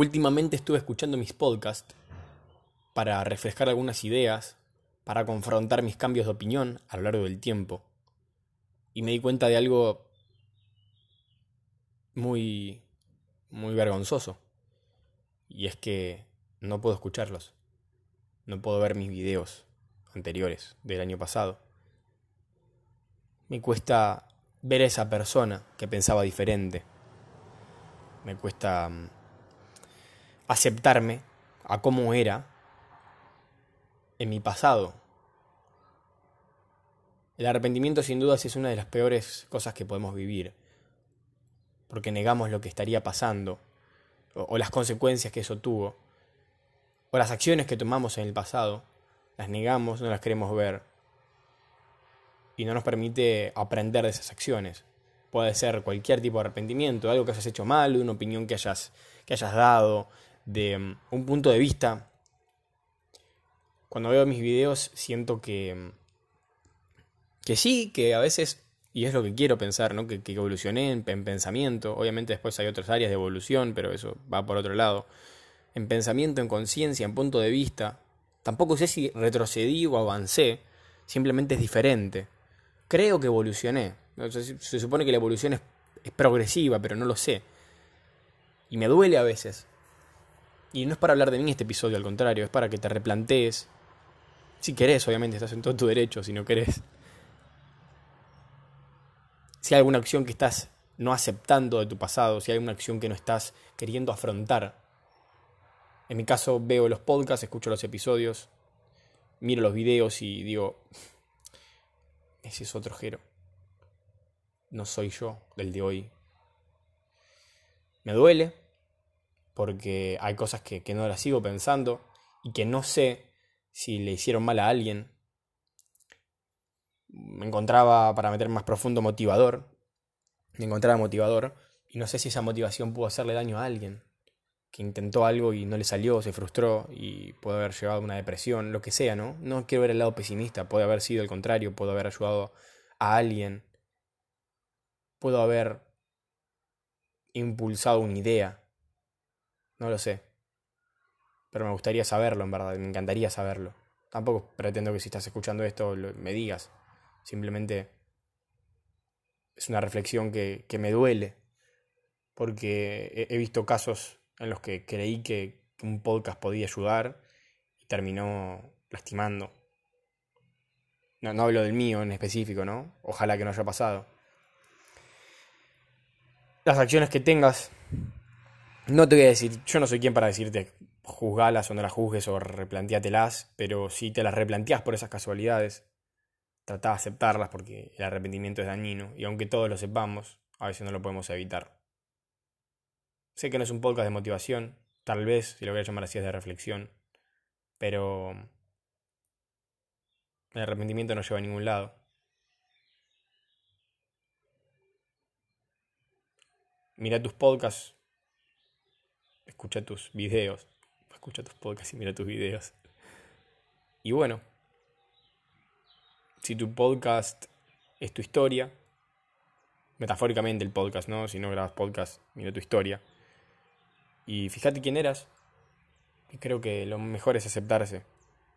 Últimamente estuve escuchando mis podcasts para refrescar algunas ideas, para confrontar mis cambios de opinión a lo largo del tiempo. Y me di cuenta de algo muy, muy vergonzoso. Y es que no puedo escucharlos. No puedo ver mis videos anteriores del año pasado. Me cuesta ver a esa persona que pensaba diferente. Me cuesta mm, aceptarme a cómo era en mi pasado. El arrepentimiento sin dudas es una de las peores cosas que podemos vivir, porque negamos lo que estaría pasando, o, las consecuencias que eso tuvo, o las acciones que tomamos en el pasado, las negamos, no las queremos ver, y no nos permite aprender de esas acciones. Puede ser cualquier tipo de arrepentimiento, algo que hayas hecho mal, una opinión que hayas, que hayas dado, de um, un punto de vista. Cuando veo mis videos siento que, um, que sí, que a veces, y es lo que quiero pensar, ¿no? que, que evolucioné en, en pensamiento. Obviamente después hay otras áreas de evolución, pero eso va por otro lado. En pensamiento, en conciencia, en punto de vista. Tampoco sé si retrocedí o avancé, simplemente es diferente creo que evolucioné. Se supone que la evolución es, progresiva, pero no lo sé. Y me duele a veces. Y no es para hablar de mí este episodio, al contrario, es para que te replantees. Si querés, obviamente, estás en todo tu derecho, si no querés. Si hay alguna acción que estás no aceptando de tu pasado, si hay una acción que no estás queriendo afrontar. En mi caso veo los podcasts, escucho los episodios, miro los videos y digo, ese es otro Jero. No soy yo del de hoy. Me duele porque hay cosas que, no las sigo pensando y que no sé si le hicieron mal a alguien. Me encontraba, para meter más profundo, motivador. Me encontraba motivador y no sé si esa motivación pudo hacerle daño a alguien que intentó algo y no le salió, se frustró y puede haber llevado a una depresión, lo que sea, ¿no? No quiero ver el lado pesimista, puede haber sido el contrario, puedo haber ayudado a alguien, puedo haber impulsado una idea, no lo sé, pero me gustaría saberlo, en verdad, me encantaría saberlo. Tampoco pretendo que si estás escuchando esto me digas, simplemente es una reflexión que, que me duele, porque he visto casos en los que creí que un podcast podía ayudar y terminó lastimando. No, no hablo del mío en específico, ¿no? Ojalá que no haya pasado. Las acciones que tengas, no te voy a decir, yo no soy quien para decirte juzgalas o no las juzgues o replanteátelas, pero si te las replanteas por esas casualidades, trata de aceptarlas porque el arrepentimiento es dañino y aunque todos lo sepamos, a veces no lo podemos evitar. Sé que no es un podcast de motivación, tal vez, si lo voy a llamar así, es de reflexión, pero el arrepentimiento no lleva a ningún lado. Mira tus podcasts, escucha tus videos, escucha tus podcasts y mira tus videos. Y bueno, si tu podcast es tu historia, metafóricamente el podcast, ¿no? Si no grabas podcast, mira tu historia y fíjate quién eras. Y creo que lo mejor es aceptarse.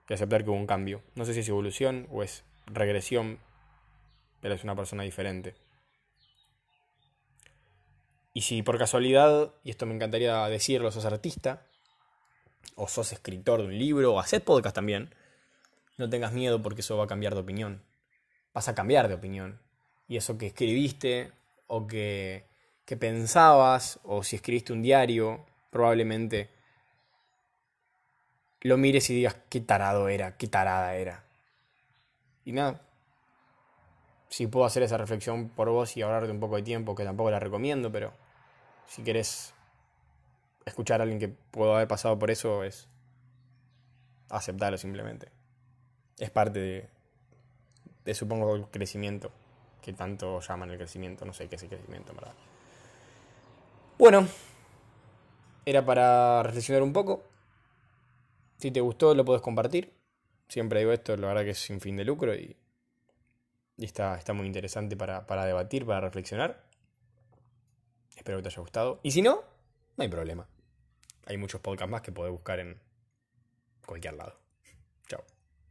Y aceptar que hubo un cambio. No sé si es evolución o es regresión, pero es una persona diferente. Y si por casualidad, y esto me encantaría decirlo, sos artista, o sos escritor de un libro, o haces podcast también, no tengas miedo porque eso va a cambiar de opinión. Vas a cambiar de opinión. Y eso que escribiste, o que, que pensabas, o si escribiste un diario, probablemente lo mires y digas qué tarado era, qué tarada era. Y nada, si puedo hacer esa reflexión por vos y ahorrarte un poco de tiempo, que tampoco la recomiendo, pero si querés escuchar a alguien que pudo haber pasado por eso, es aceptarlo simplemente. Es parte de, de supongo, el crecimiento, que tanto llaman el crecimiento, no sé qué es el crecimiento, en verdad. Bueno, era para reflexionar un poco. Si te gustó, lo puedes compartir. Siempre digo esto, la verdad que es sin fin de lucro y, está, está muy interesante para, para debatir, para reflexionar. Espero que te haya gustado. Y si no, no hay problema. Hay muchos podcasts más que podés buscar en cualquier lado.